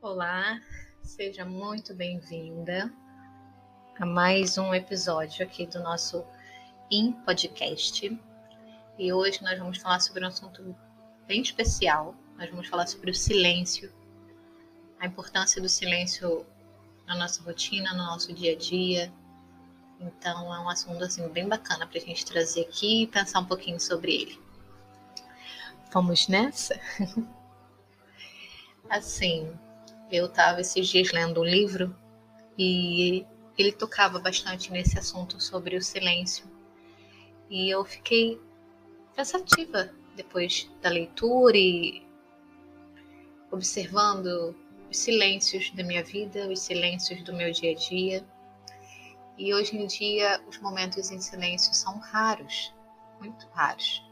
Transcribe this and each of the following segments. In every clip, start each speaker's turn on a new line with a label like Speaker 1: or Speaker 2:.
Speaker 1: Olá, seja muito bem-vinda a mais um episódio aqui do nosso In Podcast. E hoje nós vamos falar sobre um assunto bem especial. Nós vamos falar sobre o silêncio, a importância do silêncio na nossa rotina, no nosso dia a dia. Então é um assunto assim bem bacana para a gente trazer aqui e pensar um pouquinho sobre ele. Vamos nessa? assim, eu estava esses dias lendo um livro e ele tocava bastante nesse assunto sobre o silêncio. E eu fiquei pensativa depois da leitura e observando os silêncios da minha vida, os silêncios do meu dia a dia. E hoje em dia os momentos em silêncio são raros, muito raros.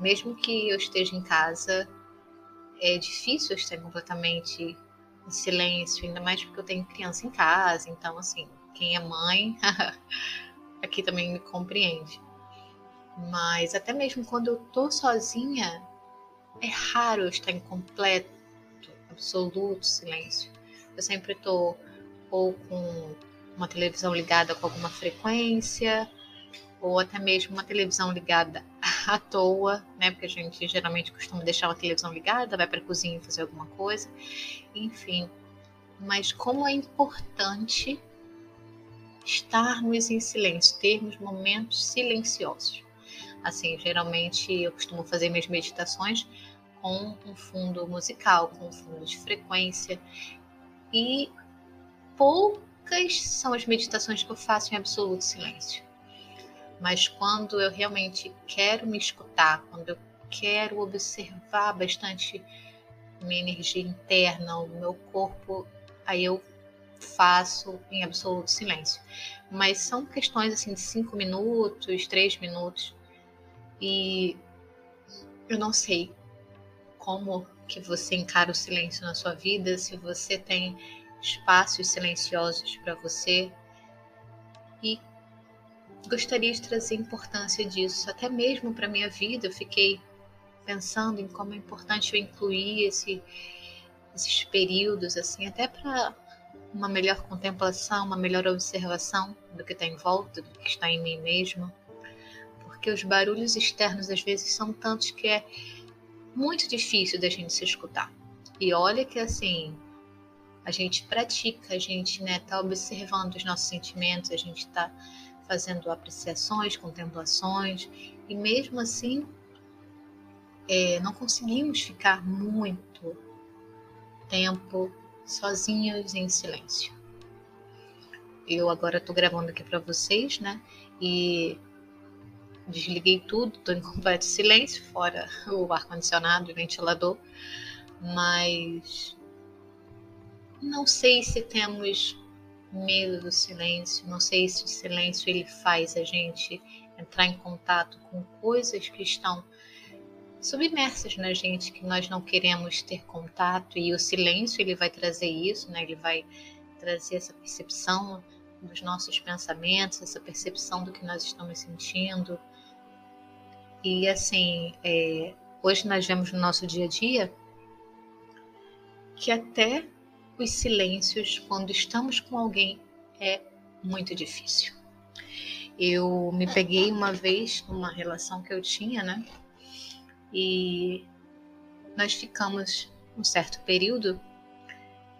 Speaker 1: Mesmo que eu esteja em casa, é difícil estar completamente em silêncio, ainda mais porque eu tenho criança em casa, então assim, quem é mãe aqui também me compreende. Mas até mesmo quando eu tô sozinha, é raro eu estar em completo, absoluto silêncio. Eu sempre tô ou com uma televisão ligada com alguma frequência, ou até mesmo uma televisão ligada à toa, né? Porque a gente geralmente costuma deixar uma televisão ligada, vai para a cozinha fazer alguma coisa, enfim. Mas como é importante estarmos em silêncio, termos momentos silenciosos. Assim, geralmente eu costumo fazer minhas meditações com um fundo musical, com um fundo de frequência, e poucas são as meditações que eu faço em absoluto silêncio mas quando eu realmente quero me escutar, quando eu quero observar bastante minha energia interna, o meu corpo, aí eu faço em absoluto silêncio. Mas são questões assim de cinco minutos, três minutos, e eu não sei como que você encara o silêncio na sua vida, se você tem espaços silenciosos para você e gostaria de trazer importância disso, até mesmo para minha vida. Eu fiquei pensando em como é importante eu incluir esse, esses períodos, assim, até para uma melhor contemplação, uma melhor observação do que está em volta, do que está em mim mesma. Porque os barulhos externos às vezes são tantos que é muito difícil da gente se escutar. E olha que assim, a gente pratica, a gente né, tá observando os nossos sentimentos, a gente está fazendo apreciações, contemplações, e mesmo assim é, não conseguimos ficar muito tempo sozinhos em silêncio. Eu agora estou gravando aqui para vocês, né? E desliguei tudo, estou em completo silêncio, fora o ar-condicionado e ventilador, mas não sei se temos medo do silêncio. Não sei se o silêncio ele faz a gente entrar em contato com coisas que estão submersas na gente que nós não queremos ter contato e o silêncio ele vai trazer isso, né? Ele vai trazer essa percepção dos nossos pensamentos, essa percepção do que nós estamos sentindo. E assim, é, hoje nós vemos no nosso dia a dia que até os silêncios quando estamos com alguém é muito difícil. Eu me peguei uma vez numa relação que eu tinha, né? E nós ficamos um certo período,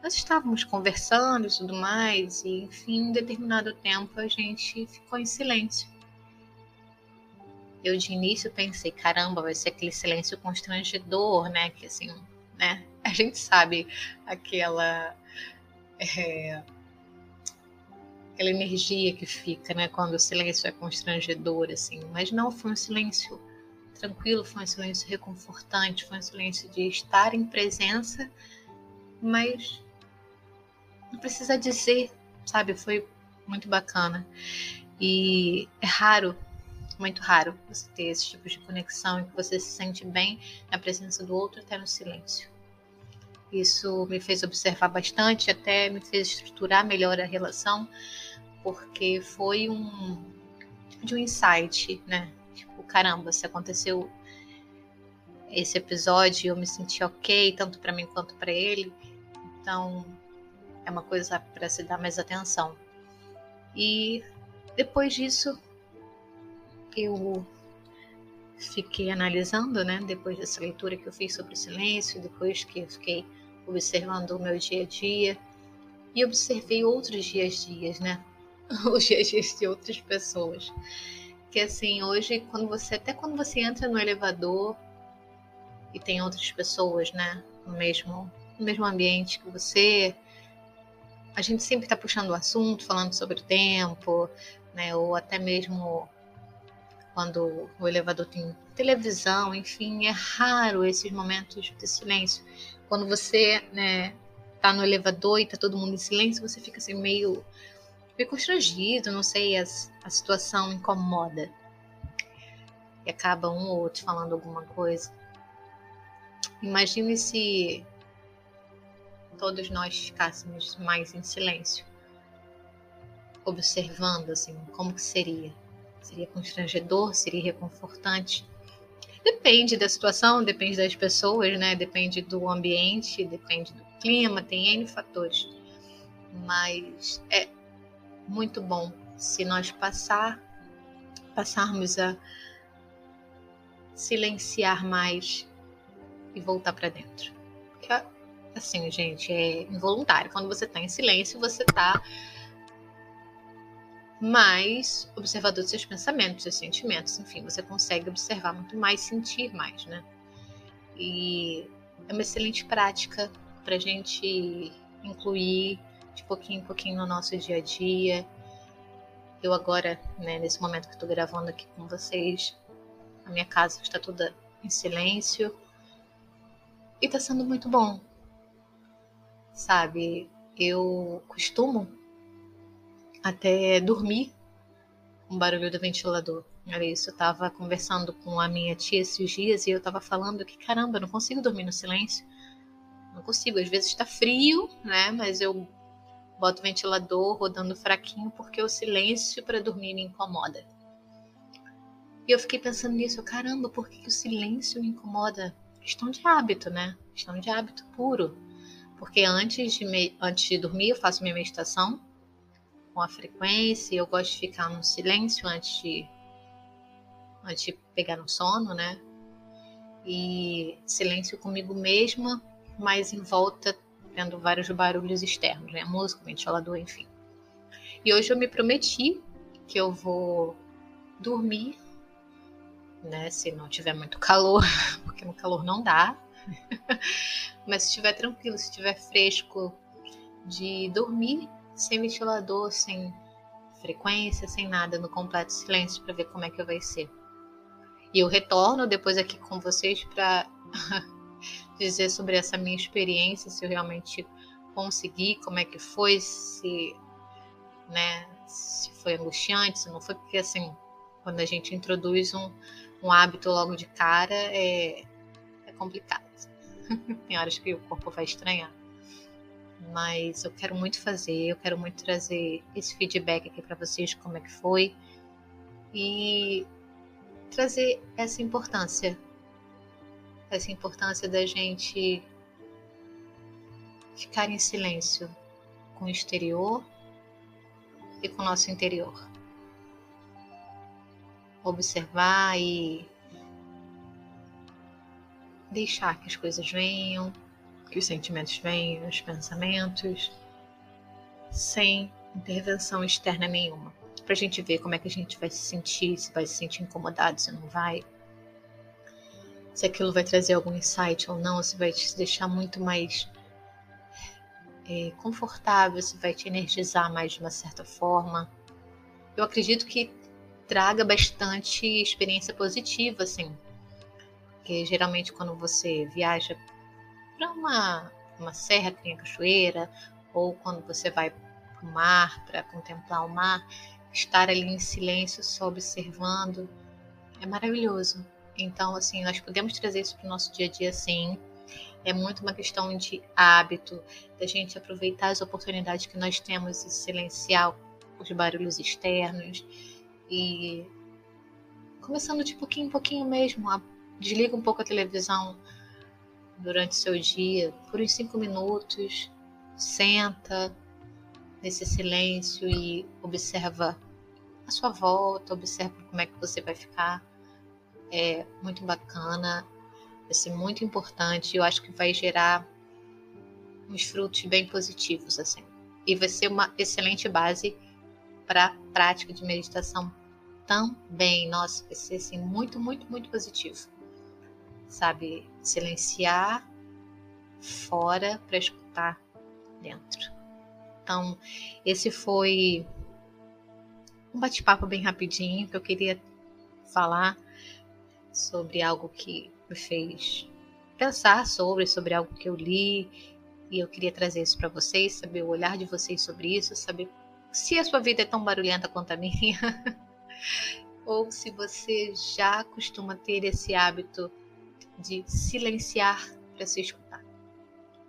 Speaker 1: nós estávamos conversando e tudo mais, e enfim, em determinado tempo a gente ficou em silêncio. Eu de início pensei, caramba, vai ser aquele silêncio constrangedor, né? Que assim, né? A gente sabe aquela é, aquela energia que fica, né, quando o silêncio é constrangedor, assim. Mas não foi um silêncio tranquilo, foi um silêncio reconfortante, foi um silêncio de estar em presença, mas não precisa dizer, sabe? Foi muito bacana. E é raro, muito raro, você ter esse tipo de conexão em que você se sente bem na presença do outro até no silêncio. Isso me fez observar bastante, até me fez estruturar melhor a relação, porque foi um de um insight, né? Tipo, caramba, se aconteceu esse episódio, eu me senti ok, tanto para mim quanto para ele. Então, é uma coisa para se dar mais atenção. E depois disso, eu fiquei analisando, né? Depois dessa leitura que eu fiz sobre o silêncio, depois que eu fiquei observando o meu dia a dia e observei outros dias dias, né? Os dias dias de outras pessoas. Que assim, hoje, quando você, até quando você entra no elevador e tem outras pessoas, né? No mesmo, no mesmo ambiente que você, a gente sempre está puxando o assunto, falando sobre o tempo, né? Ou até mesmo quando o elevador tem televisão, enfim, é raro esses momentos de silêncio. Quando você, né, tá no elevador e tá todo mundo em silêncio, você fica assim meio, meio constrangido, não sei, a, a situação incomoda. E acaba um ou outro falando alguma coisa. Imagine se todos nós ficássemos mais em silêncio, observando assim, como que seria? Seria constrangedor? Seria reconfortante? Depende da situação, depende das pessoas, né? Depende do ambiente, depende do clima, tem N fatores. Mas é muito bom se nós passar, passarmos a silenciar mais e voltar para dentro. Porque, assim, gente, é involuntário. Quando você está em silêncio, você está mais observador dos seus pensamentos, seus sentimentos, enfim, você consegue observar muito mais, sentir mais, né? E é uma excelente prática para gente incluir de pouquinho em pouquinho no nosso dia a dia. Eu agora, né, nesse momento que estou gravando aqui com vocês, a minha casa está toda em silêncio e está sendo muito bom, sabe? Eu costumo até dormir com o barulho do ventilador. Era isso, eu tava conversando com a minha tia esses dias e eu tava falando que, caramba, eu não consigo dormir no silêncio. Não consigo, às vezes está frio, né? Mas eu boto o ventilador rodando fraquinho porque o silêncio para dormir me incomoda. E eu fiquei pensando nisso, caramba, por que, que o silêncio me incomoda? Questão de hábito, né? Questão de hábito puro. Porque antes de, me... antes de dormir eu faço minha meditação, com a frequência. Eu gosto de ficar no silêncio antes de, antes de pegar no sono, né? E silêncio comigo mesma, mas em volta tendo vários barulhos externos, né? Música, ventilador, enfim. E hoje eu me prometi que eu vou dormir, né? Se não tiver muito calor, porque no calor não dá. Mas se estiver tranquilo, se estiver fresco, de dormir sem ventilador, sem frequência, sem nada, no completo silêncio para ver como é que vai ser. E eu retorno depois aqui com vocês para dizer sobre essa minha experiência, se eu realmente consegui, como é que foi, se, né, se foi angustiante, se não foi, porque assim, quando a gente introduz um, um hábito logo de cara, é, é complicado. Tem horas que o corpo vai estranhar mas eu quero muito fazer, eu quero muito trazer esse feedback aqui para vocês, como é que foi, e trazer essa importância, essa importância da gente ficar em silêncio com o exterior e com o nosso interior. Observar e deixar que as coisas venham, que os sentimentos venham, os pensamentos, sem intervenção externa nenhuma. Para a gente ver como é que a gente vai se sentir, se vai se sentir incomodado, se não vai. Se aquilo vai trazer algum insight ou não, se vai te deixar muito mais é, confortável, se vai te energizar mais de uma certa forma. Eu acredito que traga bastante experiência positiva, assim. Porque geralmente quando você viaja para uma, uma serra que tem a cachoeira, ou quando você vai para o mar para contemplar o mar, estar ali em silêncio, só observando, é maravilhoso. Então, assim, nós podemos trazer isso para o nosso dia a dia, sim. É muito uma questão de hábito, da gente aproveitar as oportunidades que nós temos e silenciar os barulhos externos e começando de pouquinho em pouquinho mesmo, desliga um pouco a televisão, durante seu dia, por uns cinco minutos, senta nesse silêncio e observa a sua volta, observa como é que você vai ficar. É muito bacana, vai ser muito importante. Eu acho que vai gerar uns frutos bem positivos assim. E vai ser uma excelente base para prática de meditação também. Nossa, vai ser assim muito, muito, muito positivo. Sabe, silenciar fora para escutar dentro. Então, esse foi um bate-papo bem rapidinho que eu queria falar sobre algo que me fez pensar sobre, sobre algo que eu li e eu queria trazer isso para vocês, saber o olhar de vocês sobre isso, saber se a sua vida é tão barulhenta quanto a minha, ou se você já costuma ter esse hábito de silenciar para se escutar.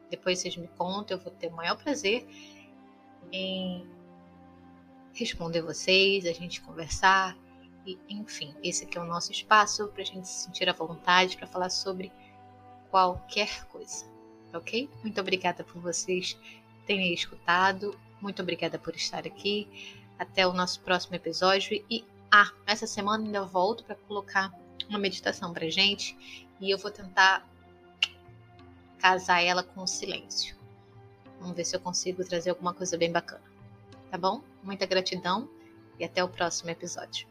Speaker 1: Depois vocês me contam, eu vou ter o maior prazer em responder vocês, a gente conversar e enfim, esse aqui é o nosso espaço para a gente se sentir à vontade para falar sobre qualquer coisa, ok? Muito obrigada por vocês terem escutado, muito obrigada por estar aqui. Até o nosso próximo episódio e ah, essa semana ainda volto para colocar uma meditação para gente e eu vou tentar casar ela com o silêncio. Vamos ver se eu consigo trazer alguma coisa bem bacana. Tá bom? Muita gratidão e até o próximo episódio.